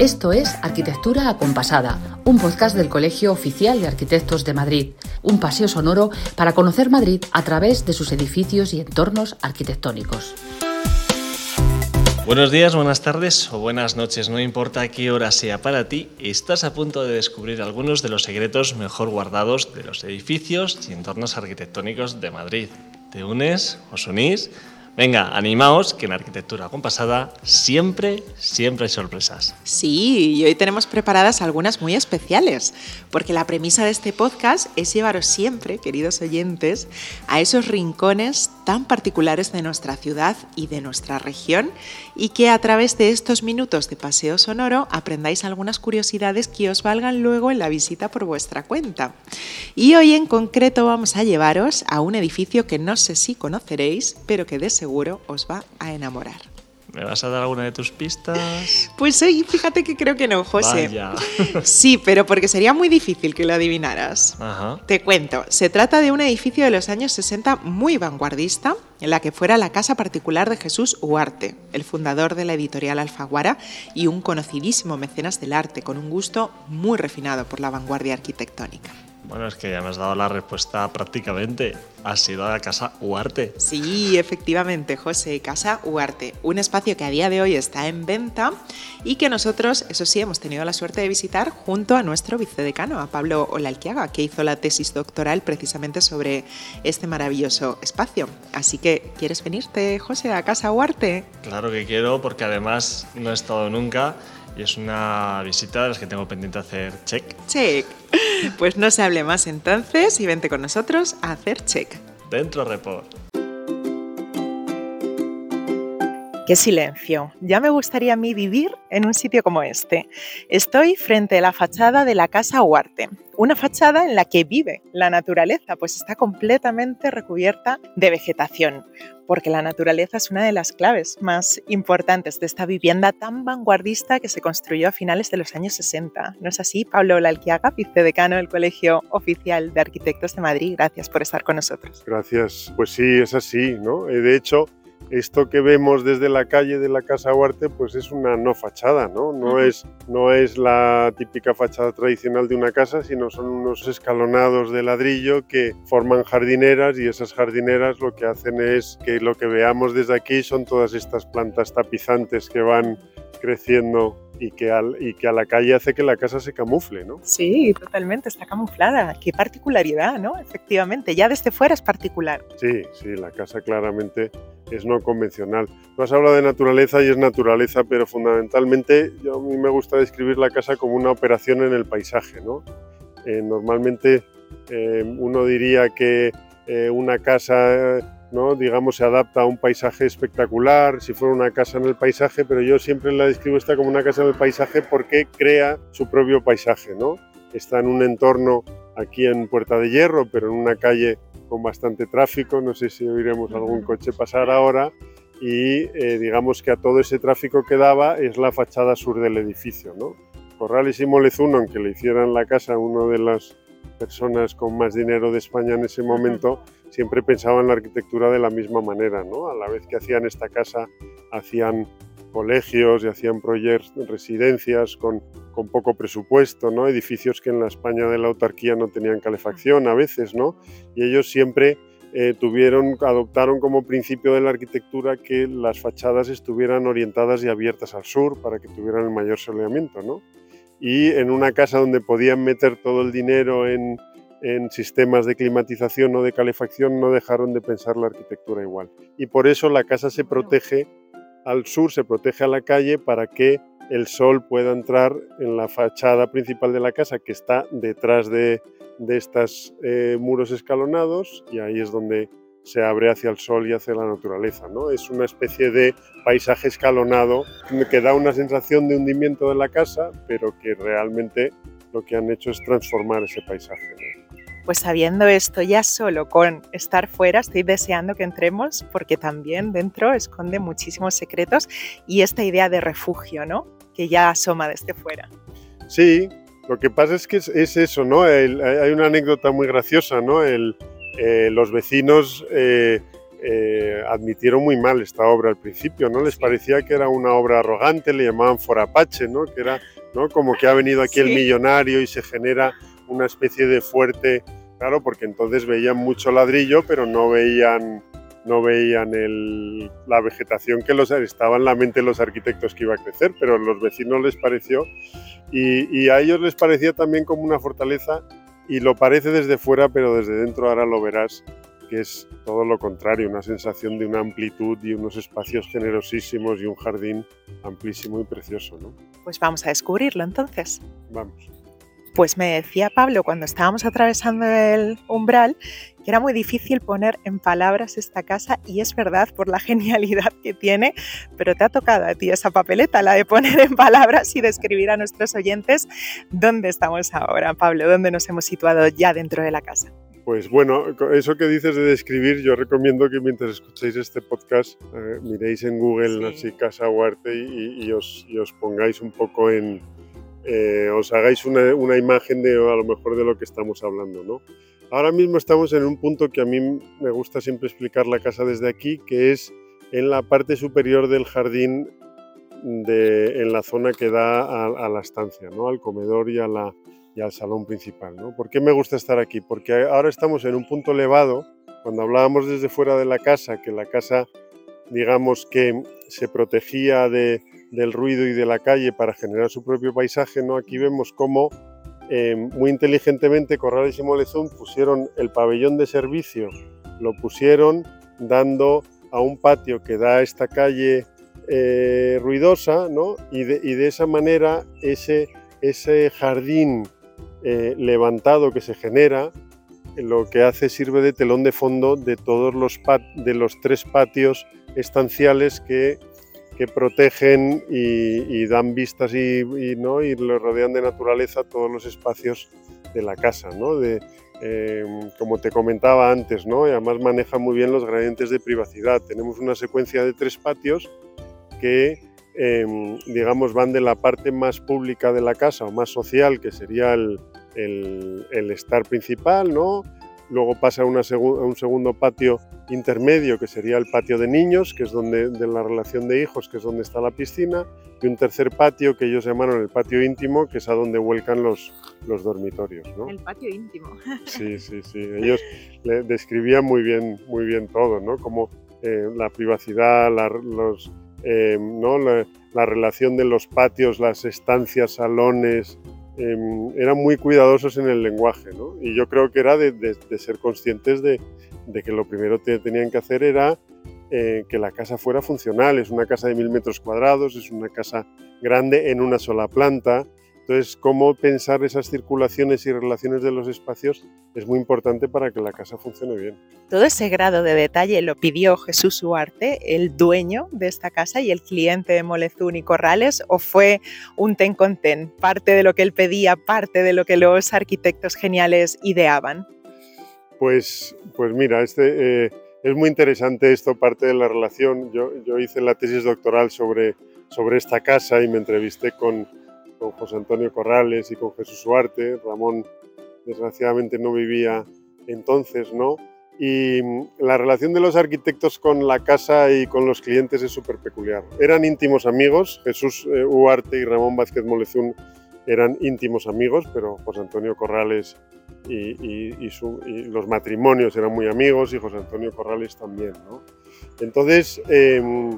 Esto es Arquitectura Acompasada, un podcast del Colegio Oficial de Arquitectos de Madrid, un paseo sonoro para conocer Madrid a través de sus edificios y entornos arquitectónicos. Buenos días, buenas tardes o buenas noches, no importa qué hora sea para ti, estás a punto de descubrir algunos de los secretos mejor guardados de los edificios y entornos arquitectónicos de Madrid. ¿Te unes? ¿Os unís? Venga, animaos, que en arquitectura compasada siempre, siempre hay sorpresas. Sí, y hoy tenemos preparadas algunas muy especiales, porque la premisa de este podcast es llevaros siempre, queridos oyentes, a esos rincones tan particulares de nuestra ciudad y de nuestra región, y que a través de estos minutos de paseo sonoro aprendáis algunas curiosidades que os valgan luego en la visita por vuestra cuenta. Y hoy en concreto vamos a llevaros a un edificio que no sé si conoceréis, pero que de seguro os va a enamorar. ¿Me vas a dar alguna de tus pistas? Pues sí, fíjate que creo que no, José. Vaya. Sí, pero porque sería muy difícil que lo adivinaras. Ajá. Te cuento, se trata de un edificio de los años 60 muy vanguardista, en la que fuera la casa particular de Jesús Huarte, el fundador de la editorial Alfaguara y un conocidísimo mecenas del arte, con un gusto muy refinado por la vanguardia arquitectónica. Bueno, es que ya me has dado la respuesta prácticamente. Ha sido a la casa Huarte. Sí, efectivamente, José, Casa Huarte, un espacio que a día de hoy está en venta y que nosotros, eso sí, hemos tenido la suerte de visitar junto a nuestro vicedecano, a Pablo Olalquiaga, que hizo la tesis doctoral precisamente sobre este maravilloso espacio. Así que, ¿quieres venirte, José, a Casa Huarte? Claro que quiero, porque además no he estado nunca y es una visita de las que tengo pendiente hacer check. Check. Pues no se hable más entonces y vente con nosotros a hacer check. Dentro report. Qué silencio. Ya me gustaría a mí vivir en un sitio como este. Estoy frente a la fachada de la Casa Huarte, una fachada en la que vive la naturaleza, pues está completamente recubierta de vegetación, porque la naturaleza es una de las claves más importantes de esta vivienda tan vanguardista que se construyó a finales de los años 60. ¿No es así, Pablo Lalquiaga, vicedecano del Colegio Oficial de Arquitectos de Madrid? Gracias por estar con nosotros. Gracias. Pues sí, es así, ¿no? Eh, De hecho, esto que vemos desde la calle de la Casa Huarte, pues es una no fachada, ¿no? No, es, no es la típica fachada tradicional de una casa, sino son unos escalonados de ladrillo que forman jardineras y esas jardineras lo que hacen es que lo que veamos desde aquí son todas estas plantas tapizantes que van creciendo y que, al- y que a la calle hace que la casa se camufle, ¿no? Sí, totalmente, está camuflada. Qué particularidad, ¿no? Efectivamente, ya desde fuera es particular. Sí, sí, la casa claramente es no convencional. Tú has hablado de naturaleza y es naturaleza, pero fundamentalmente yo, a mí me gusta describir la casa como una operación en el paisaje, ¿no? Eh, normalmente eh, uno diría que eh, una casa, ¿no? digamos, se adapta a un paisaje espectacular, si fuera una casa en el paisaje, pero yo siempre la describo esta como una casa en el paisaje porque crea su propio paisaje, ¿no? Está en un entorno aquí en Puerta de Hierro, pero en una calle con bastante tráfico, no sé si oiremos algún coche pasar ahora, y eh, digamos que a todo ese tráfico que daba es la fachada sur del edificio. ¿no? Corrales y Molezuno, aunque le hicieran la casa a una de las personas con más dinero de España en ese momento, siempre pensaban la arquitectura de la misma manera. ¿no? A la vez que hacían esta casa, hacían colegios y hacían proyectos, residencias con, poco presupuesto, ¿no? edificios que en la España de la autarquía no tenían calefacción a veces, ¿no? y ellos siempre eh, tuvieron, adoptaron como principio de la arquitectura que las fachadas estuvieran orientadas y abiertas al sur para que tuvieran el mayor soleamiento, ¿no? Y en una casa donde podían meter todo el dinero en, en sistemas de climatización o de calefacción, no dejaron de pensar la arquitectura igual. Y por eso la casa se protege al sur, se protege a la calle para que el sol pueda entrar en la fachada principal de la casa que está detrás de, de estos muros escalonados y ahí es donde se abre hacia el sol y hacia la naturaleza. ¿no? Es una especie de paisaje escalonado que da una sensación de hundimiento de la casa, pero que realmente lo que han hecho es transformar ese paisaje. ¿no? Pues sabiendo esto, ya solo con estar fuera, estoy deseando que entremos porque también dentro esconde muchísimos secretos y esta idea de refugio, ¿no? Que ya asoma desde fuera. Sí, lo que pasa es que es, es eso, ¿no? El, hay una anécdota muy graciosa, ¿no? El, eh, los vecinos eh, eh, admitieron muy mal esta obra al principio, ¿no? Les parecía que era una obra arrogante, le llamaban forapache, ¿no? Que era ¿no? como que ha venido aquí el millonario y se genera una especie de fuerte, claro, porque entonces veían mucho ladrillo, pero no veían no veían el, la vegetación que los, estaba en la mente de los arquitectos que iba a crecer, pero a los vecinos les pareció y, y, a ellos les parecía también como una fortaleza y lo parece desde fuera, pero desde dentro ahora lo verás que es todo lo contrario, una sensación de una amplitud y unos espacios generosísimos y un jardín amplísimo y precioso. ¿no? Pues vamos a descubrirlo entonces. Vamos. Pues me decía Pablo cuando estábamos atravesando el umbral que era muy difícil poner en palabras esta casa y es verdad por la genialidad que tiene, pero te ha tocado a ti esa papeleta, la de poner en palabras y describir a nuestros oyentes dónde estamos ahora, Pablo, dónde nos hemos situado ya dentro de la casa. Pues bueno, eso que dices de describir, yo recomiendo que mientras escuchéis este podcast eh, miréis en Google así Casa Huarte y, os, y, os, pongáis un poco en, eh, os hagáis una, imagen de a lo mejor de lo que estamos hablando, ¿no? Ahora mismo estamos en un punto que a mí me gusta siempre explicar la casa desde aquí, que es en la parte superior del jardín, de, en la zona que da a, la estancia, ¿no? al comedor y, a y al salón principal. ¿no? ¿Por qué me gusta estar aquí? Porque ahora estamos en un punto elevado. Cuando hablábamos desde fuera de la casa, que la casa, digamos que se protegía de, del ruido y de la calle para generar su propio paisaje, ¿no? aquí vemos cómo eh, muy inteligentemente Corrales y Molezún pusieron el pabellón de servicio, lo pusieron dando a un patio que da a esta calle eh, ruidosa, ¿no? y, de, y, de, esa manera ese, ese jardín eh, levantado que se genera, lo que hace sirve de telón de fondo de todos los, de los tres patios estanciales que que protegen y, dan vistas y, ¿no? y lo rodean de naturaleza todos los espacios de la casa. ¿no? De, eh, como te comentaba antes, ¿no? y además maneja muy bien los gradientes de privacidad. Tenemos una secuencia de tres patios que, eh, digamos, van de la parte más pública de la casa o más social, que sería el, el, el estar principal, ¿no? Luego pasa a, una segu a, un segundo patio intermedio que sería el patio de niños, que es donde de la relación de hijos, que es donde está la piscina, y un tercer patio que ellos llamaron el patio íntimo, que es a donde vuelcan los, los dormitorios. ¿no? El patio íntimo. Sí, sí, sí. Ellos le describían muy bien, muy bien todo, ¿no? Como eh, la privacidad, la, los, eh, ¿no? La, la relación de los patios, las estancias, salones, eh, eran muy cuidadosos en el lenguaje, ¿no? Y yo creo que era de, ser conscientes de, de, que lo primero que tenían que hacer era eh, que la casa fuera funcional. Es una casa de mil metros cuadrados, es una casa grande en una sola planta. Entonces, cómo pensar esas circulaciones y relaciones de los espacios es muy importante para que la casa funcione bien. Todo ese grado de detalle lo pidió Jesús Huarte, el dueño de esta casa y el cliente de Molezún y Corrales, o fue un ten con ten, parte de lo que él pedía, parte de lo que los arquitectos geniales ideaban. Pues, pues mira, este, eh, es muy interesante esto, parte de la relación. Yo, yo hice la tesis doctoral sobre, sobre esta casa y me entrevisté con con José Antonio Corrales y con Jesús Huarte. Ramón desgraciadamente no vivía entonces, ¿no? Y la relación de los arquitectos con la casa y con los clientes es súper peculiar. Eran íntimos amigos, Jesús eh, Huarte y Ramón Vázquez Molezún eran íntimos amigos, pero José Antonio Corrales y, y, los matrimonios eran muy amigos y José Antonio Corrales también, ¿no? Entonces, eh,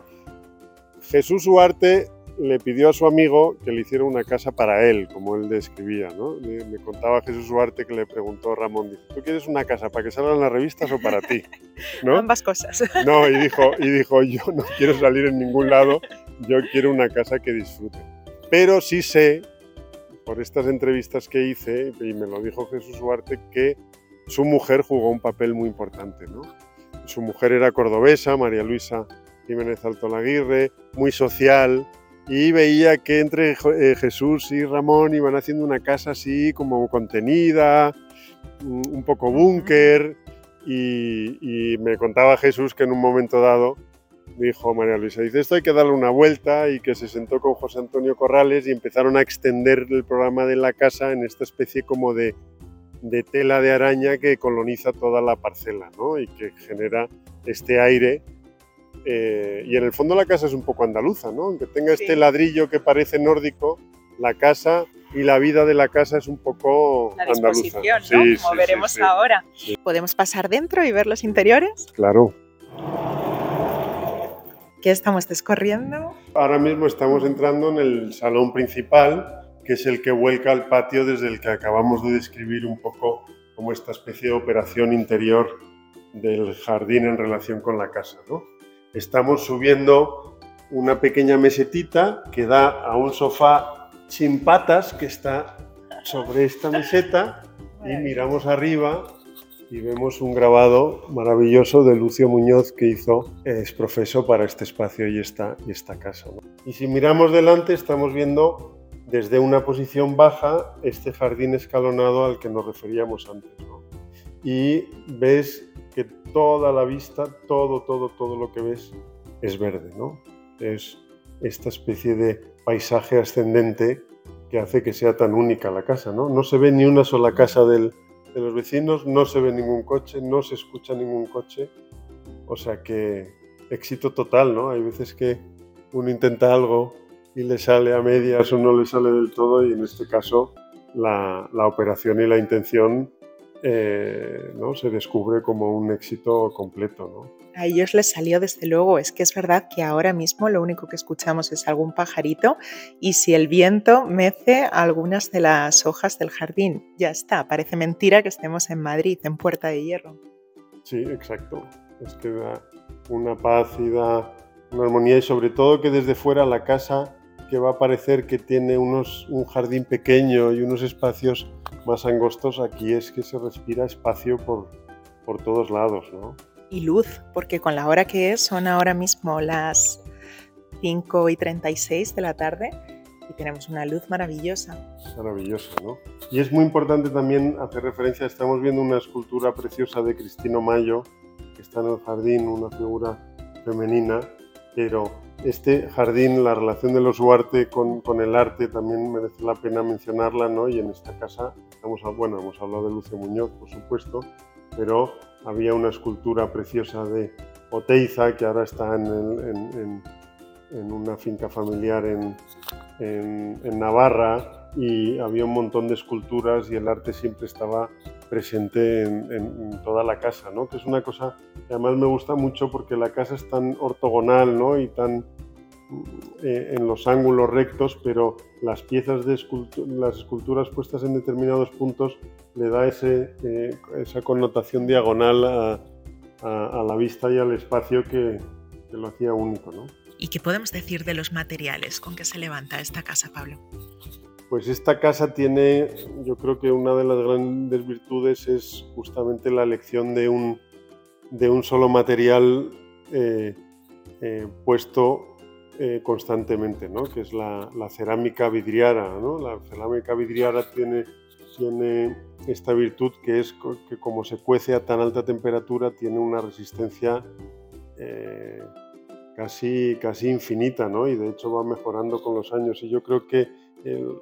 Jesús Huarte le pidió a su amigo que le hiciera una casa para él, como él describía. ¿no? Me, contaba Jesús Duarte que le preguntó a Ramón, dice, ¿tú quieres una casa para que salgan las revistas o para ti? ¿No? Ambas cosas. No, y dijo, y dijo, yo no quiero salir en ningún lado, yo quiero una casa que disfrute. Pero sí sé, por estas entrevistas que hice, y me lo dijo Jesús Duarte, que su mujer jugó un papel muy importante. ¿no? Su mujer era cordobesa, María Luisa Jiménez Alto Laguirre, muy social, y veía que entre eh, Jesús y Ramón iban haciendo una casa así como contenida, un poco búnker, y, y, me contaba Jesús que en un momento dado dijo María Luisa, dice, esto hay que darle una vuelta y que se sentó con José Antonio Corrales y empezaron a extender el programa de la casa en esta especie como de, de tela de araña que coloniza toda la parcela ¿no? y que genera este aire. Eh, y en el fondo la casa es un poco andaluza, ¿no? aunque tenga este ladrillo que parece nórdico, la casa y la vida de la casa es un poco la disposición, ¿no? Como veremos ahora. ¿Podemos pasar dentro y ver los interiores? Claro. ¿Qué estamos descorriendo? Ahora mismo estamos entrando en el salón principal, que es el que vuelca al patio desde el que acabamos de describir un poco como esta especie de operación interior del jardín en relación con la casa. ¿no? Estamos subiendo una pequeña mesetita que da a un sofá sin patas que está sobre esta meseta y miramos arriba y vemos un grabado maravilloso de Lucio Muñoz que hizo, es profeso para este espacio y esta, y esta casa. Y si miramos delante estamos viendo desde una posición baja este jardín escalonado al que nos referíamos antes. Y ves que toda la vista, todo, todo, todo lo que ves es verde. ¿no? Es esta especie de paisaje ascendente que hace que sea tan única la casa. No, no se ve ni una sola casa de los vecinos, no se ve ningún coche, no se escucha ningún coche. O sea que éxito total, ¿no? Hay veces que uno intenta algo y le sale a medias o no le sale del todo y en este caso la, operación y la intención eh, ¿no? se descubre como un éxito completo. ¿no? A ellos les salió desde luego, es que es verdad que ahora mismo lo único que escuchamos es algún pajarito y si el viento mece algunas de las hojas del jardín, ya está, parece mentira que estemos en Madrid, en Puerta de Hierro. Sí, exacto, es que da una paz y da una armonía y sobre todo que desde fuera la casa que va a parecer que tiene unos, un jardín pequeño y unos espacios más angostos, aquí es que se respira espacio por, por todos lados. ¿no? Y luz, porque con la hora que es, son ahora mismo las 5 y 36 de la tarde y tenemos una luz maravillosa. Maravillosa, ¿no? Y es muy importante también hacer referencia, estamos viendo una escultura preciosa de Cristino Mayo, que está en el jardín, una figura femenina, pero este jardín, la relación de los Huarte con, el arte también merece la pena mencionarla, ¿no? Y en esta casa, estamos, bueno, hemos hablado de Lucio Muñoz, por supuesto, pero había una escultura preciosa de Oteiza que ahora está en, una finca familiar en, Navarra y había un montón de esculturas y el arte siempre estaba presente en, toda la casa, ¿no? que es una cosa que además me gusta mucho porque la casa es tan ortogonal ¿no? y tan eh, en los ángulos rectos, pero las piezas de las esculturas puestas en determinados puntos le da ese, eh, esa connotación diagonal a, la vista y al espacio que, que lo hacía único. ¿no? ¿Y qué podemos decir de los materiales con que se levanta esta casa, Pablo? Pues esta casa tiene, yo creo que una de las grandes virtudes es justamente la elección de un, de un solo material eh, eh, puesto eh, constantemente, ¿no? que es la, cerámica vidriara. ¿no? La cerámica vidriara tiene, tiene esta virtud que es que como se cuece a tan alta temperatura tiene una resistencia casi, casi infinita ¿no? y de hecho va mejorando con los años y yo creo que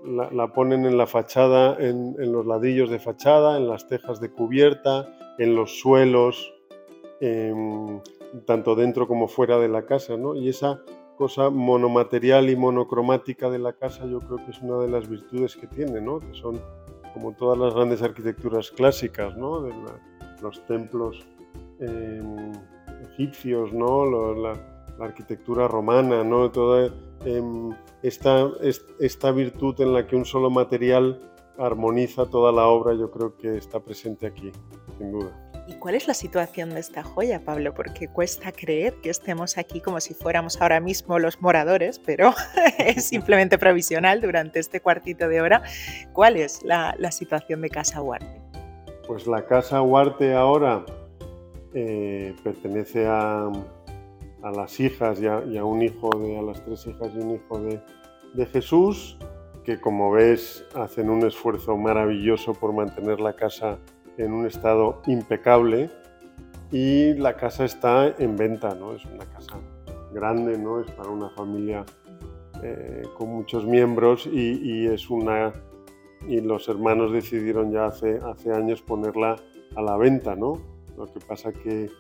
la, ponen en la fachada, en, los ladrillos de fachada, en las tejas de cubierta, en los suelos, tanto dentro como fuera de la casa, ¿no? Y esa cosa monomaterial y monocromática de la casa yo creo que es una de las virtudes que tiene, ¿no? Que son como todas las grandes arquitecturas clásicas, ¿no? De los templos em, egipcios, ¿no? La, arquitectura romana, ¿no? Toda, em, esta, esta virtud en la que un solo material armoniza toda la obra, yo creo que está presente aquí, sin duda. ¿Y cuál es la situación de esta joya, Pablo? Porque cuesta creer que estemos aquí como si fuéramos ahora mismo los moradores, pero es simplemente provisional durante este cuartito de hora. ¿Cuál es la, situación de Casa Huarte? Pues la Casa Huarte ahora eh, pertenece a, a las hijas y a, un hijo de, a las tres hijas y un hijo de, de Jesús, que como ves hacen un esfuerzo maravilloso por mantener la casa en un estado impecable y la casa está en venta, ¿no? Es una casa grande, ¿no? Es para una familia eh, con muchos miembros y, es una y los hermanos decidieron ya hace, hace años ponerla a la venta, ¿no? Lo que pasa que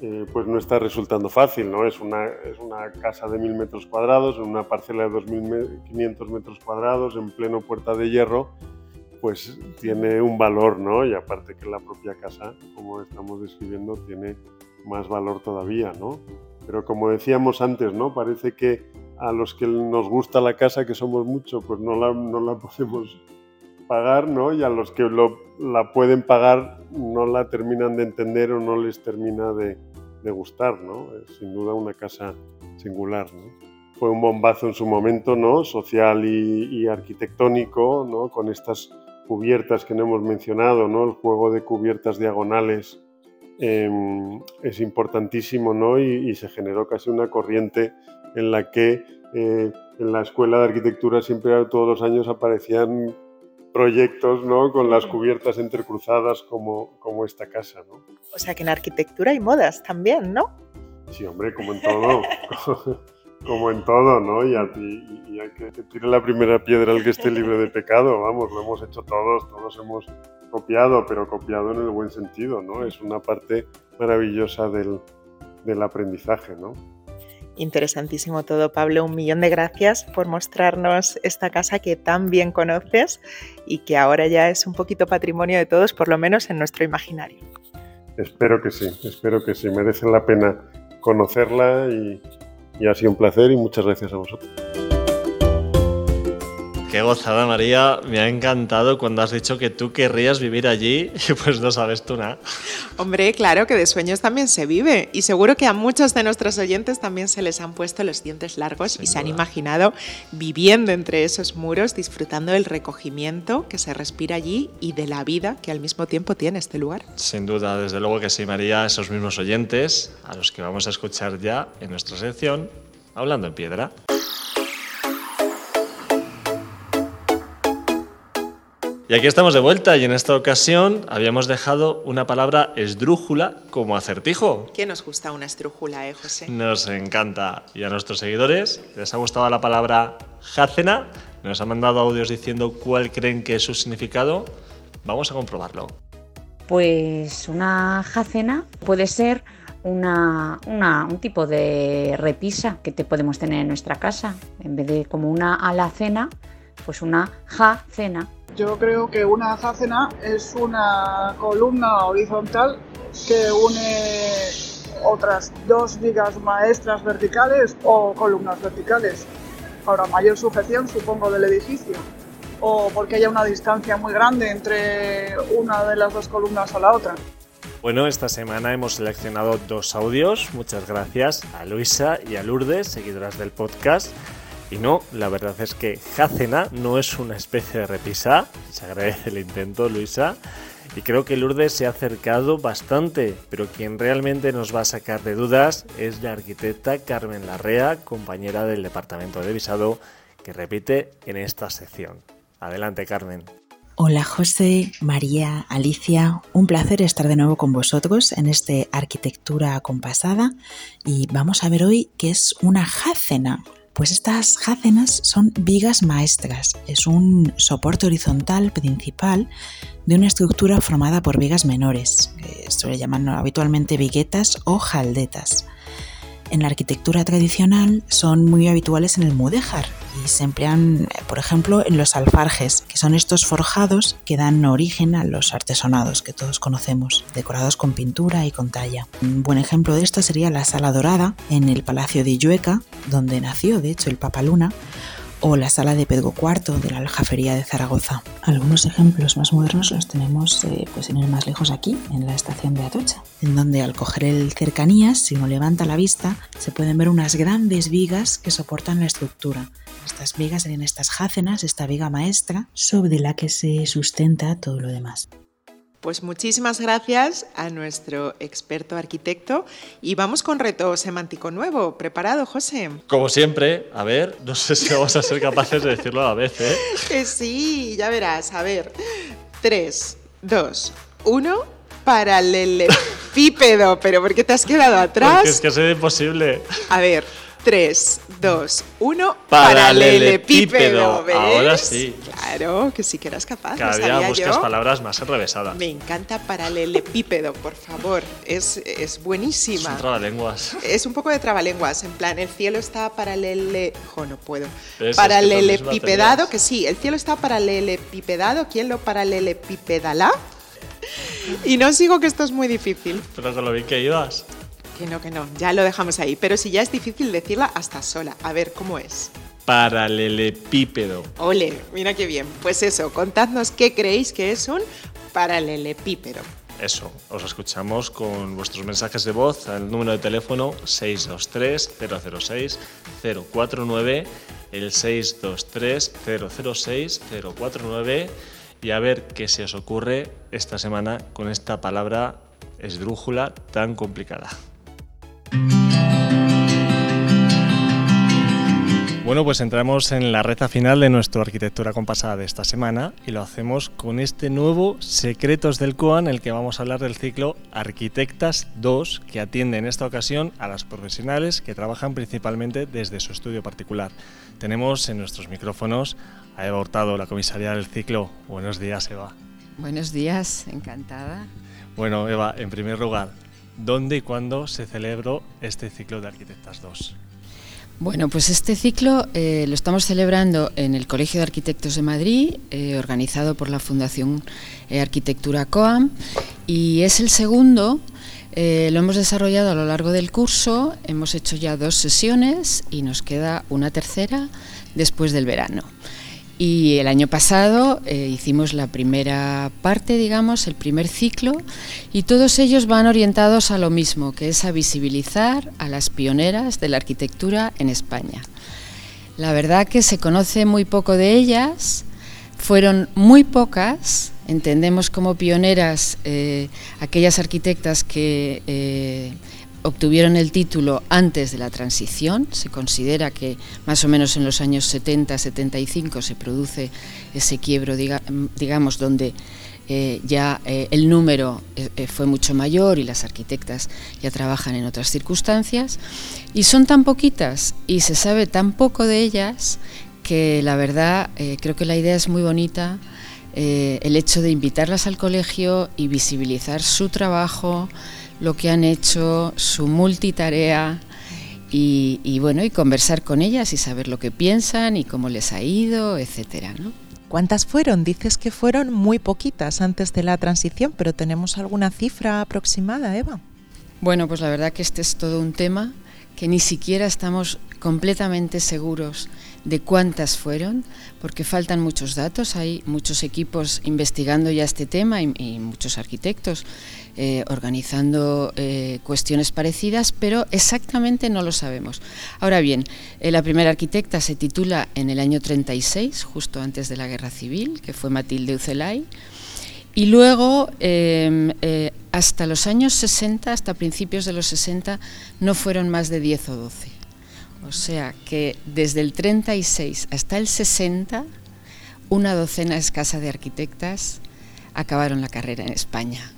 eh, pues no está resultando fácil, ¿no? Es una, es una casa de mil metros cuadrados, una parcela de 2.500 metros cuadrados, en pleno Puerta de Hierro, pues tiene un valor, ¿no? Y aparte que la propia casa, como estamos describiendo, tiene más valor todavía, ¿no? Pero como decíamos antes, ¿no? Parece que a los que nos gusta la casa, que somos muchos, pues no la, no la podemos pagar, ¿no? Y a los que lo, la pueden pagar no la terminan de entender o no les termina de, de gustar, ¿no? Es sin duda una casa singular, ¿no? Fue un bombazo en su momento, ¿no? Social y, y arquitectónico, ¿no? Con estas cubiertas que no hemos mencionado, ¿no? El juego de cubiertas diagonales eh, es importantísimo, ¿no? Y, y, se generó casi una corriente en la que eh, en la escuela de arquitectura siempre todos los años aparecían proyectos ¿no? con las cubiertas entrecruzadas como, como esta casa. ¿no? O sea que en arquitectura hay modas también, ¿no? Sí, hombre, como en todo. como en todo, ¿no? Y, a, y, y que, que tire la primera piedra el que esté libre de pecado, vamos, lo hemos hecho todos, todos hemos copiado, pero copiado en el buen sentido, ¿no? Es una parte maravillosa del, del aprendizaje, ¿no? Interesantísimo todo, Pablo. Un millón de gracias por mostrarnos esta casa que tan bien conoces y que ahora ya es un poquito patrimonio de todos, por lo menos en nuestro imaginario. Espero que sí, espero que sí. Merece la pena conocerla y, y ha sido un placer y muchas gracias a vosotros. Qué gozada, María. Me ha encantado cuando has dicho que tú querrías vivir allí y pues no sabes tú nada. Hombre, claro que de sueños también se vive y seguro que a muchos de nuestros oyentes también se les han puesto los dientes largos Sin y se han imaginado viviendo entre esos muros, disfrutando del recogimiento que se respira allí y de la vida que al mismo tiempo tiene este lugar. Sin duda, desde luego que sí, María, esos mismos oyentes a los que vamos a escuchar ya en nuestra sección Hablando en Piedra. Y aquí estamos de vuelta y en esta ocasión habíamos dejado una palabra esdrújula como acertijo. ¿Qué nos gusta una estrújula, eh, José? Nos encanta. Y a nuestros seguidores les ha gustado la palabra jácena, nos han mandado audios diciendo cuál creen que es su significado. Vamos a comprobarlo. Pues una jácena puede ser una, una, un tipo de repisa que te podemos tener en nuestra casa. En vez de como una alacena, pues una jacena. Yo creo que una jácena es una columna horizontal que une otras dos vigas maestras verticales o columnas verticales para mayor sujeción, supongo, del edificio o porque haya una distancia muy grande entre una de las dos columnas o la otra. Bueno, esta semana hemos seleccionado dos audios. Muchas gracias a Luisa y a Lourdes, seguidoras del podcast. Y no, la verdad es que Jacena no es una especie de repisa. Se agradece el intento, Luisa. Y creo que Lourdes se ha acercado bastante, pero quien realmente nos va a sacar de dudas es la arquitecta Carmen Larrea, compañera del departamento de visado, que repite en esta sección. Adelante, Carmen. Hola José, María, Alicia, un placer estar de nuevo con vosotros en este Arquitectura Compasada y vamos a ver hoy qué es una jácena. Pues estas jácenas son vigas maestras, es un soporte horizontal principal de una estructura formada por vigas menores, que se le llaman habitualmente viguetas o jaldetas. En la arquitectura tradicional son muy habituales en el mudéjar y se emplean, por ejemplo, en los alfarjes, que son estos forjados que dan origen a los artesonados que todos conocemos, decorados con pintura y con talla. Un buen ejemplo de esto sería la Sala Dorada en el Palacio de Illueca, donde nació de hecho el Papa Luna, o la sala de Pedro IV de la Aljafería de Zaragoza. Algunos ejemplos más modernos los tenemos, eh, pues sin ir más lejos aquí, en la estación de Atocha, en donde al coger el cercanías, si uno levanta la vista, se pueden ver unas grandes vigas que soportan la estructura. Estas vigas serían estas jácenas, esta viga maestra, sobre la que se sustenta todo lo demás. Pues muchísimas gracias a nuestro experto arquitecto y vamos con reto semántico nuevo. ¿Preparado, José? Como siempre, a ver, no sé si vamos a ser capaces de decirlo a la vez, ¿eh? Que sí, ya verás. A ver, 3, 2, 1. Paralelepípedo, pero ¿por qué te has quedado atrás? Porque es que es imposible. A ver, 3, 2, 1. Paralelepípedo. Ahora sí. Claro, que sí que eras capaz. Cada día sabía buscas yo. palabras más enrevesadas. Me encanta paralelepípedo, por favor. Es, es buenísima. Son trabalenguas. Es un poco de trabalenguas, en plan, el cielo está paralele... Jo, no puedo. Es Paralelepipedado, que sí, el cielo está paralelepipedado. ¿Quién lo paralelepipedala? Y no sigo que esto es muy difícil. Pero con lo bien que ibas. Que no, que no, ya lo dejamos ahí. Pero si ya es difícil decirla hasta sola. A ver, ¿cómo es? Paralelepípedo. Ole, mira qué bien. Pues eso, contadnos qué creéis que es un paralelepípedo. Eso, os escuchamos con vuestros mensajes de voz al número de teléfono 623-006-049, el 623-006-049 y a ver qué se os ocurre esta semana con esta palabra esdrújula tan complicada. Bueno, pues entramos en la reta final de nuestra arquitectura compasada de esta semana y lo hacemos con este nuevo Secretos del COAN, en el que vamos a hablar del ciclo Arquitectas 2, que atiende en esta ocasión a las profesionales que trabajan principalmente desde su estudio particular. Tenemos en nuestros micrófonos a Eva Hurtado, la comisaria del ciclo. Buenos días, Eva. Buenos días, encantada. Bueno, Eva, en primer lugar, ¿dónde y cuándo se celebró este ciclo de Arquitectas 2? Bueno, pues este ciclo eh, lo estamos celebrando en el Colegio de Arquitectos de Madrid, eh, organizado por la Fundación eh, Arquitectura COAM, y es el segundo. lo hemos desarrollado a lo largo del curso, hemos hecho ya dos sesiones y nos queda una tercera después del verano. Y el año pasado eh, hicimos la primera parte, digamos, el primer ciclo, y todos ellos van orientados a lo mismo, que es a visibilizar a las pioneras de la arquitectura en España. La verdad que se conoce muy poco de ellas, fueron muy pocas, entendemos como pioneras eh, aquellas arquitectas que eh, obtuvieron el título antes de la transición. Se considera que más o menos en los años 70-75 se produce ese quiebro, diga, digamos, donde eh, ya eh, el número eh, fue mucho mayor y las arquitectas ya trabajan en otras circunstancias. Y son tan poquitas y se sabe tan poco de ellas que la verdad creo que la idea es muy bonita. el hecho de invitarlas al colegio y visibilizar su trabajo, lo que han hecho, su multitarea y, y, bueno, y conversar con ellas y saber lo que piensan y cómo les ha ido, etcétera, ¿no? ¿Cuántas fueron? Dices que fueron muy poquitas antes de la transición, pero ¿tenemos alguna cifra aproximada, Eva? Bueno, pues la verdad que este es todo un tema que ni siquiera estamos completamente seguros de cuántas fueron, porque faltan muchos datos, hay muchos equipos investigando ya este tema y, muchos arquitectos eh, organizando eh, cuestiones parecidas, pero exactamente no lo sabemos. Ahora bien, eh, la primera arquitecta se titula en el año 36, justo antes de la Guerra Civil, que fue Matilde Ucelay, y luego eh, hasta los años 60, hasta principios de los 60, no fueron más de 10 o 12. O sea que desde el 36 hasta el 60, una docena escasa de arquitectas acabaron la carrera en España.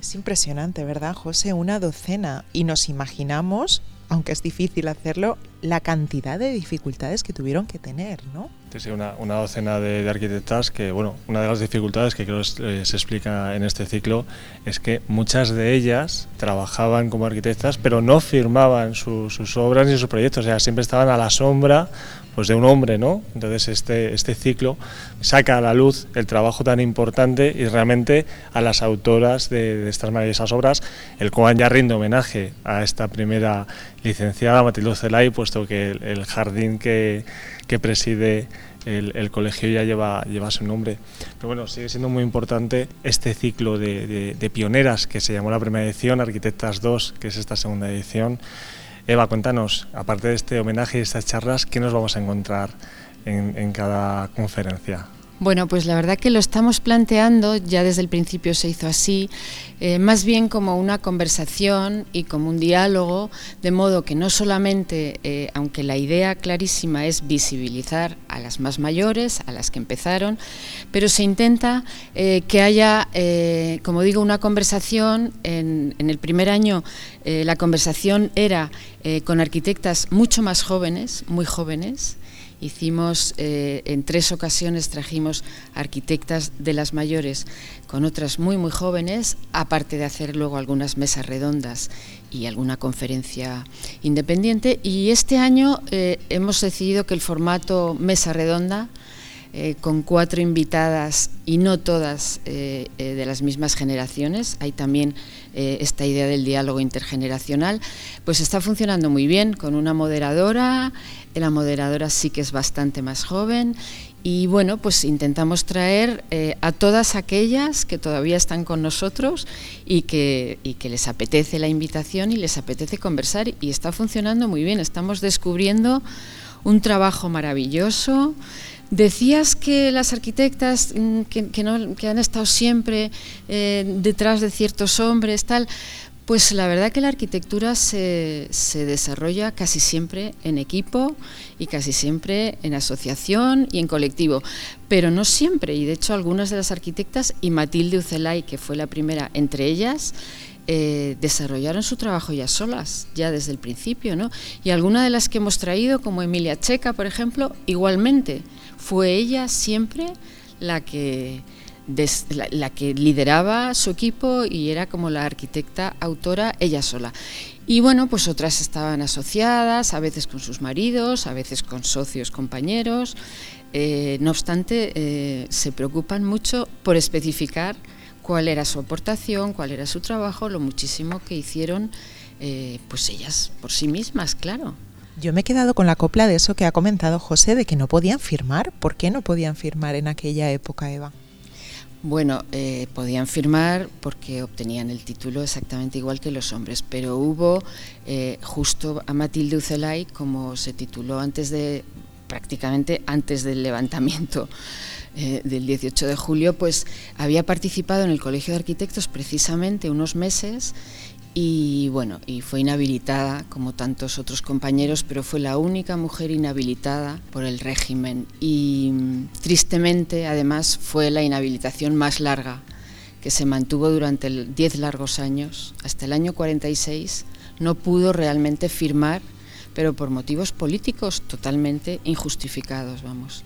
Es impresionante, ¿verdad, José? Una docena. Y nos imaginamos, aunque es difícil hacerlo, la cantidad de dificultades que tuvieron que tener, ¿no? Sí, una, una docena de, de, arquitectas que, bueno, una de las dificultades que creo que se explica en este ciclo es que muchas de ellas trabajaban como arquitectas, pero no firmaban su, sus obras ni sus proyectos, o sea, siempre estaban a la sombra pues de un hombre, ¿no? Entonces este, este ciclo saca a la luz el trabajo tan importante y realmente a las autoras de, estas maravillosas obras. El COAN ya rinde homenaje a esta primera licenciada, Matilde Celay, puesto que el, jardín que, que preside el, el, colegio ya lleva, lleva su nombre. Pero bueno, sigue siendo muy importante este ciclo de, de, de pioneras que se llamó la primera edición, Arquitectas 2, que es esta segunda edición. Eva, cuéntanos, aparte de este homenaje y estas charlas, ¿qué nos vamos a encontrar en, en cada conferencia? Bueno, pues la verdad que lo estamos planteando, ya desde el principio se hizo así, eh, más bien como una conversación y como un diálogo, de modo que no solamente, eh, aunque la idea clarísima es visibilizar a las más mayores, a las que empezaron, pero se intenta eh, que haya, como digo, una conversación. En, en el primer año la conversación era con arquitectas mucho más jóvenes, muy jóvenes, Hicimos eh, en tres ocasiones trajimos arquitectas de las mayores con otras muy muy jóvenes, aparte de hacer luego algunas mesas redondas y alguna conferencia independiente. Y este año eh, hemos decidido que el formato mesa redonda eh, con cuatro invitadas y no todas de las mismas generaciones. Hay también esta idea del diálogo intergeneracional. Pues está funcionando muy bien con una moderadora. La moderadora sí que es bastante más joven. Y bueno, pues intentamos traer a todas aquellas que todavía están con nosotros y que, y que les apetece la invitación y les apetece conversar. Y está funcionando muy bien. Estamos descubriendo un trabajo maravilloso. Decías que las arquitectas mm, que, han estado siempre eh, detrás de ciertos hombres, tal, pues la verdad que la arquitectura se, desarrolla casi siempre en equipo y casi siempre en asociación y en colectivo, pero no siempre. Y de hecho algunas de las arquitectas, y Matilde Ucelay, que fue la primera entre ellas, eh, desarrollaron su trabajo ya solas, ya desde el principio, ¿no? Y alguna de las que hemos traído, como Emilia Checa, por ejemplo, igualmente fue ella siempre la que, la, que lideraba su equipo y era como la arquitecta autora ella sola. Y bueno, pues otras estaban asociadas, a veces con sus maridos, a veces con socios, compañeros. Eh, no obstante, eh, se preocupan mucho por especificar cuál era su aportación, cuál era su trabajo, lo muchísimo que hicieron eh, pues ellas por sí mismas, claro. Yo me he quedado con la copla de eso que ha comentado José, de que no podían firmar. ¿Por qué no podían firmar en aquella época, Eva? Bueno, eh, podían firmar porque obtenían el título exactamente igual que los hombres, pero hubo eh, justo a Matilde Ucelay, como se tituló antes de, prácticamente antes del levantamiento eh, del 18 de julio, pues había participado en el Colegio de Arquitectos precisamente unos meses y bueno, y fue inhabilitada como tantos otros compañeros, pero fue la única mujer inhabilitada por el régimen y tristemente además fue la inhabilitación más larga que se mantuvo durante 10 largos años, hasta el año 46 no pudo realmente firmar, pero por motivos políticos totalmente injustificados, vamos.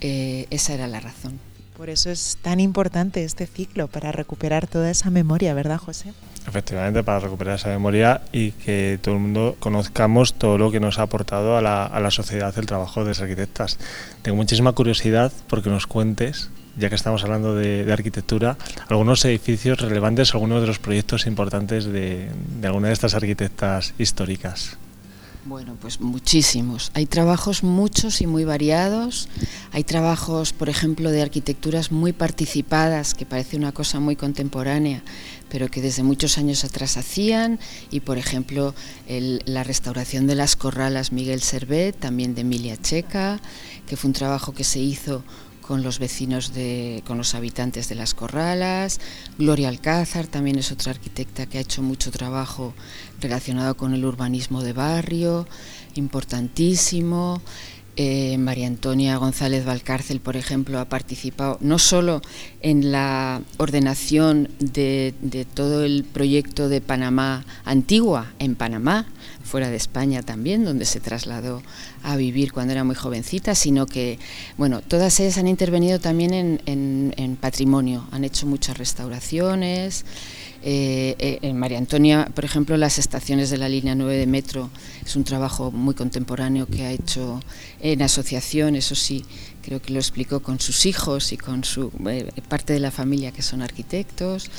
Eh, esa era la razón. Por eso es tan importante este ciclo, para recuperar toda esa memoria, ¿verdad, José? Efectivamente, para recuperar esa memoria y que todo el mundo conozcamos todo lo que nos ha aportado a la, sociedad el trabajo de las arquitectas. Tengo muchísima curiosidad porque nos cuentes, ya que estamos hablando de, arquitectura, algunos edificios relevantes, algunos de los proyectos importantes de, de alguna de estas arquitectas históricas. Bueno, pues muchísimos. Hay trabajos muchos y muy variados. Hay trabajos, por ejemplo, de arquitecturas muy participadas, que parece una cosa muy contemporánea, pero que desde muchos años atrás hacían. Y, por ejemplo, la restauración de las corralas Miguel Servet, también de Emilia Checa, que fue un trabajo que se hizo con los vecinos, de, con los habitantes de las corralas. Gloria Alcázar también es otra arquitecta que ha hecho mucho trabajo relacionado con el urbanismo de barrio, importantísimo. Eh, María Antonia González Valcárcel, por ejemplo, ha participado no solo en la ordenación de, todo el proyecto de Panamá Antigua en Panamá, fuera de España también, donde se trasladó a vivir cuando era muy jovencita, sino que, bueno, todas ellas han intervenido también en patrimonio, han hecho muchas restauraciones. Eh, eh, en María Antonia, por ejemplo, las estaciones de la línea 9 de metro es un trabajo muy contemporáneo que ha hecho en asociación, eso sí, creo que lo explicó con sus hijos y con su eh, parte de la familia que son arquitectos.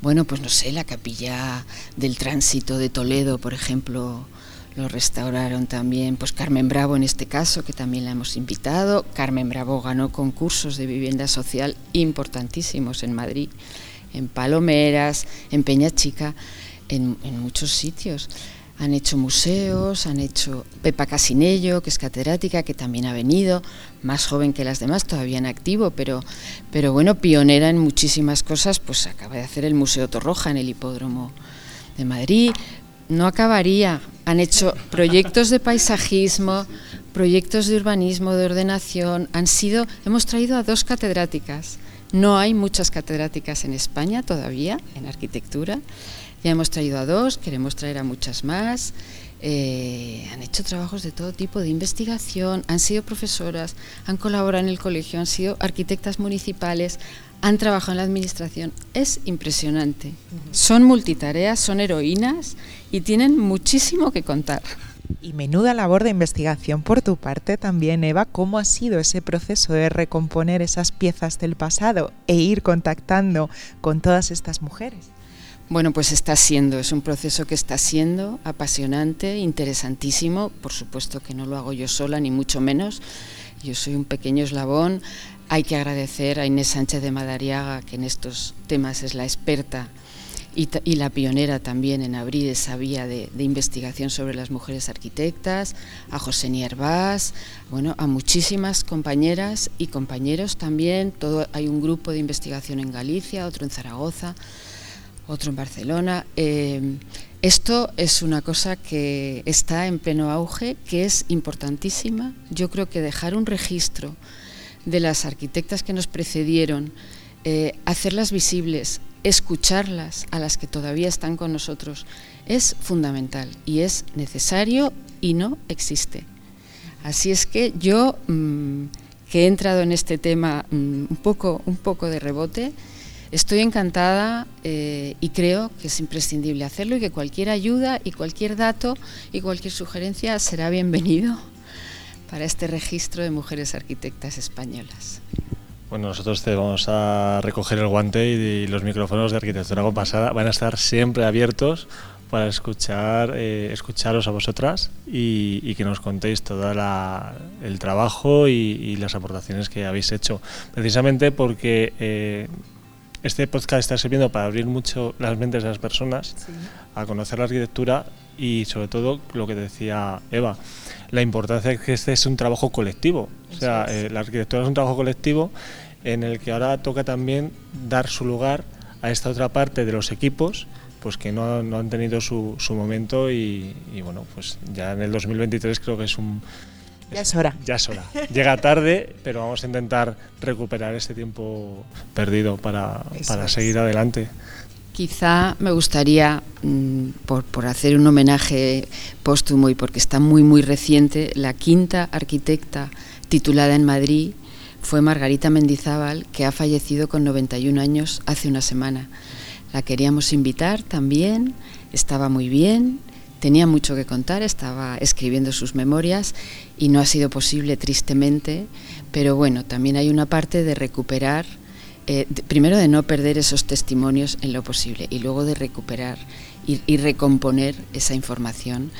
Bueno, pues no sé, la capilla del tránsito de Toledo, por ejemplo, lo restauraron también, pues Carmen Bravo en este caso, que también la hemos invitado. Carmen Bravo ganó concursos de vivienda social importantísimos en Madrid en Palomeras, en Peña Chica, en, muchos sitios. han hecho museos, han hecho Pepa Casinello, que es catedrática, que también ha venido, más joven que las demás, todavía en activo, pero, pero bueno, pionera en muchísimas cosas, pues acaba de hacer el Museo Torroja en el Hipódromo de Madrid. No acabaría, han hecho proyectos de paisajismo, proyectos de urbanismo, de ordenación, han sido, hemos traído a dos catedráticas. No hay muchas catedráticas en España todavía en arquitectura. Ya hemos traído a dos, queremos traer a muchas más. Eh, han hecho trabajos de todo tipo de investigación, han sido profesoras, han colaborado en el colegio, han sido arquitectas municipales, han trabajado en la administración. Es impresionante. Son multitareas, son heroínas y tienen muchísimo que contar. Y menuda labor de investigación por tu parte también, Eva. ¿Cómo ha sido ese proceso de recomponer esas piezas del pasado e ir contactando con todas estas mujeres? Bueno, pues está siendo, es un proceso que está siendo apasionante, interesantísimo. Por supuesto que no lo hago yo sola, ni mucho menos. Yo soy un pequeño eslabón. Hay que agradecer a Inés Sánchez de Madariaga, que en estos temas es la experta y, la pionera también en abrir esa vía de, investigación sobre las mujeres arquitectas, a José Niervás, bueno, a muchísimas compañeras y compañeros también. Todo, hay un grupo de investigación en Galicia, otro en Zaragoza otro en Barcelona. Eh, esto es una cosa que está en pleno auge, que es importantísima. Yo creo que dejar un registro de las arquitectas que nos precedieron, eh, hacerlas visibles, escucharlas a las que todavía están con nosotros, es fundamental y es necesario y no existe. Así es que yo, mm, que he entrado en este tema mm, un, poco, un poco de rebote, Estoy encantada eh, y creo que es imprescindible hacerlo y que cualquier ayuda y cualquier dato y cualquier sugerencia será bienvenido para este registro de mujeres arquitectas españolas. Bueno, nosotros te vamos a recoger el guante y, los micrófonos de arquitectura compasada van a estar siempre abiertos para escuchar, eh, escucharos a vosotras y, que nos contéis todo el trabajo y, las aportaciones que habéis hecho. Precisamente porque eh, este podcast está sirviendo para abrir mucho las mentes de las personas a conocer la arquitectura y sobre todo lo que decía Eva, la importancia de que este es un trabajo colectivo. O sea, eh, la arquitectura es un trabajo colectivo en el que ahora toca también dar su lugar a esta otra parte de los equipos pues que no, han tenido su, su momento y, y, bueno, pues ya en el 2023 creo que es un, ya es hora. Ya es hora. Llega tarde, pero vamos a intentar recuperar este tiempo perdido para, para seguir adelante. Quizá me gustaría, mm, por, por, hacer un homenaje póstumo y porque está muy, muy reciente, la quinta arquitecta titulada en Madrid fue Margarita Mendizábal, que ha fallecido con 91 años hace una semana. La queríamos invitar también, estaba muy bien, tenía mucho que contar, estaba escribiendo sus memorias y no ha sido posible tristemente, pero bueno, también hay una parte de recuperar, eh, primero de no perder esos testimonios en lo posible y luego de recuperar y recomponer esa información.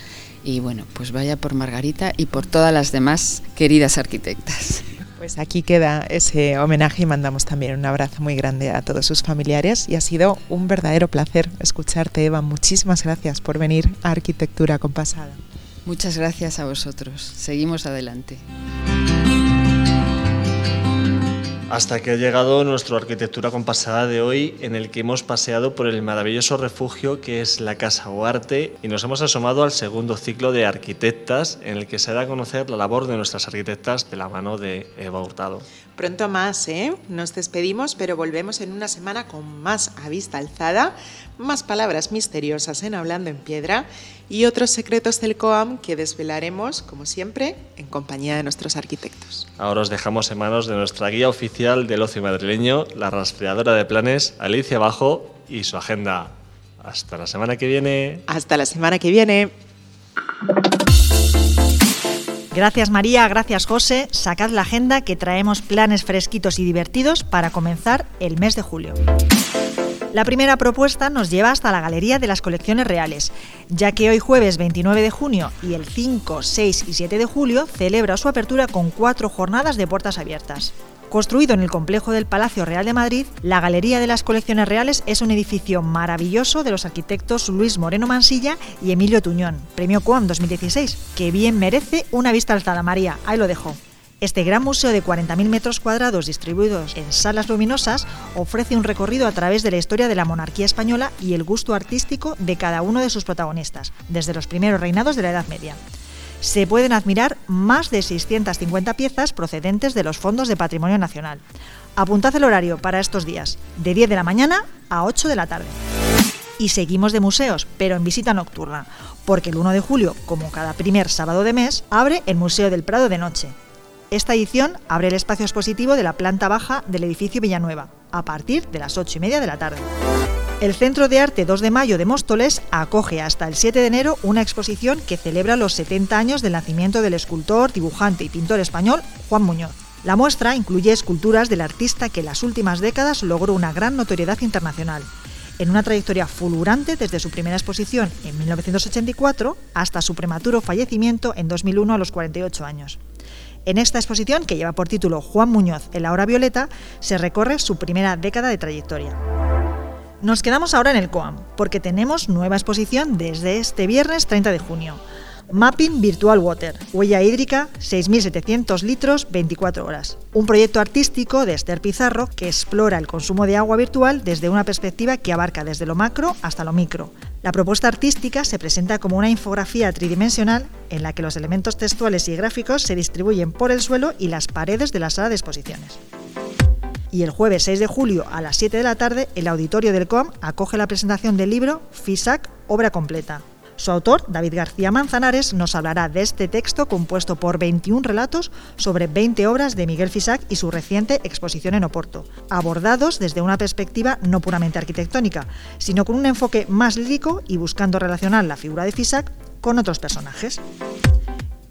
Y bueno, pues vaya por Margarita y por todas las demás queridas arquitectas. Pues aquí queda ese homenaje y mandamos también un abrazo muy grande a todos sus familiares y ha sido un verdadero placer escucharte Eva. Muchísimas gracias por venir a Arquitectura Compasada. Muchas gracias a vosotros. Seguimos adelante. Hasta que ha llegado nuestra arquitectura compasada de hoy, en el que hemos paseado por el maravilloso refugio que es la Casa Huarte y nos hemos asomado al segundo ciclo de arquitectas, en el que se da a conocer la labor de nuestras arquitectas de la mano de Eva Hurtado. Pronto más, ¿eh? Nos despedimos, pero volvemos en una semana con más a vista alzada, más palabras misteriosas en Hablando en Piedra y otros secretos del COAM que desvelaremos, como siempre, en compañía de nuestros arquitectos. Ahora os dejamos en manos de nuestra guía oficial del ocio madrileño, la rastreadora de planes, Alicia Bajo, y su agenda. Hasta la semana que viene. Hasta la semana que viene. Gracias María, gracias José. Sacad la agenda que traemos planes fresquitos y divertidos para comenzar el mes de julio. La primera propuesta nos lleva hasta la Galería de las Colecciones Reales, ya que hoy jueves 29 de junio y el 5, 6 y 7 de julio celebra su apertura con cuatro jornadas de puertas abiertas. Construido en el complejo del Palacio Real de Madrid, la Galería de las Colecciones Reales es un edificio maravilloso de los arquitectos Luis Moreno Mansilla y Emilio Tuñón, premio COAM 2016, que bien merece una vista alzada, María. Ahí lo dejo. Este gran museo de 40.000 metros cuadrados distribuidos en salas luminosas ofrece un recorrido a través de la historia de la monarquía española y el gusto artístico de cada uno de sus protagonistas, desde los primeros reinados de la Edad Media. Se pueden admirar más de 650 piezas procedentes de los fondos de patrimonio nacional. Apuntad el horario para estos días, de 10 de la mañana a 8 de la tarde. Y seguimos de museos, pero en visita nocturna, porque el 1 de julio, como cada primer sábado de mes, abre el Museo del Prado de noche, esta edición abre el espacio expositivo de la planta baja del edificio Villanueva, a partir de las 8 y media de la tarde. El Centro de Arte 2 de Mayo de Móstoles acoge hasta el 7 de enero una exposición que celebra los 70 años del nacimiento del escultor, dibujante y pintor español Juan Muñoz. La muestra incluye esculturas del artista que en las últimas décadas logró una gran notoriedad internacional, en una trayectoria fulgurante desde su primera exposición en 1984 hasta su prematuro fallecimiento en 2001 a los 48 años. En esta exposición, que lleva por título Juan Muñoz en la hora violeta, se recorre su primera década de trayectoria. Nos quedamos ahora en el COAM, porque tenemos nueva exposición desde este viernes 30 de junio. Mapping Virtual Water, huella hídrica, 6.700 litros, 24 horas. Un proyecto artístico de Esther Pizarro que explora el consumo de agua virtual desde una perspectiva que abarca desde lo macro hasta lo micro. La propuesta artística se presenta como una infografía tridimensional en la que los elementos textuales y gráficos se distribuyen por el suelo y las paredes de la sala de exposiciones. Y el jueves 6 de julio a las 7 de la tarde, el auditorio del COM acoge la presentación del libro FISAC, obra completa, su autor, David García Manzanares, nos hablará de este texto compuesto por 21 relatos sobre 20 obras de Miguel Fisac y su reciente exposición en Oporto, abordados desde una perspectiva no puramente arquitectónica, sino con un enfoque más lírico y buscando relacionar la figura de Fisac con otros personajes.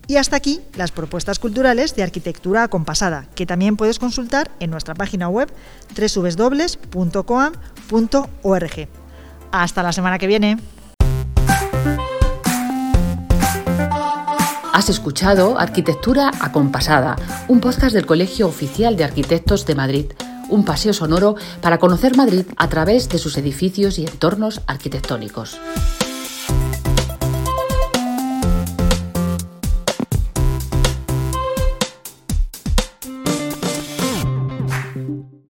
Y hasta aquí las propuestas culturales de arquitectura acompasada, que también puedes consultar en nuestra página web www.coam.org. Hasta la semana que viene. Has escuchado Arquitectura Acompasada, un podcast del Colegio Oficial de Arquitectos de Madrid, un paseo sonoro para conocer Madrid a través de sus edificios y entornos arquitectónicos.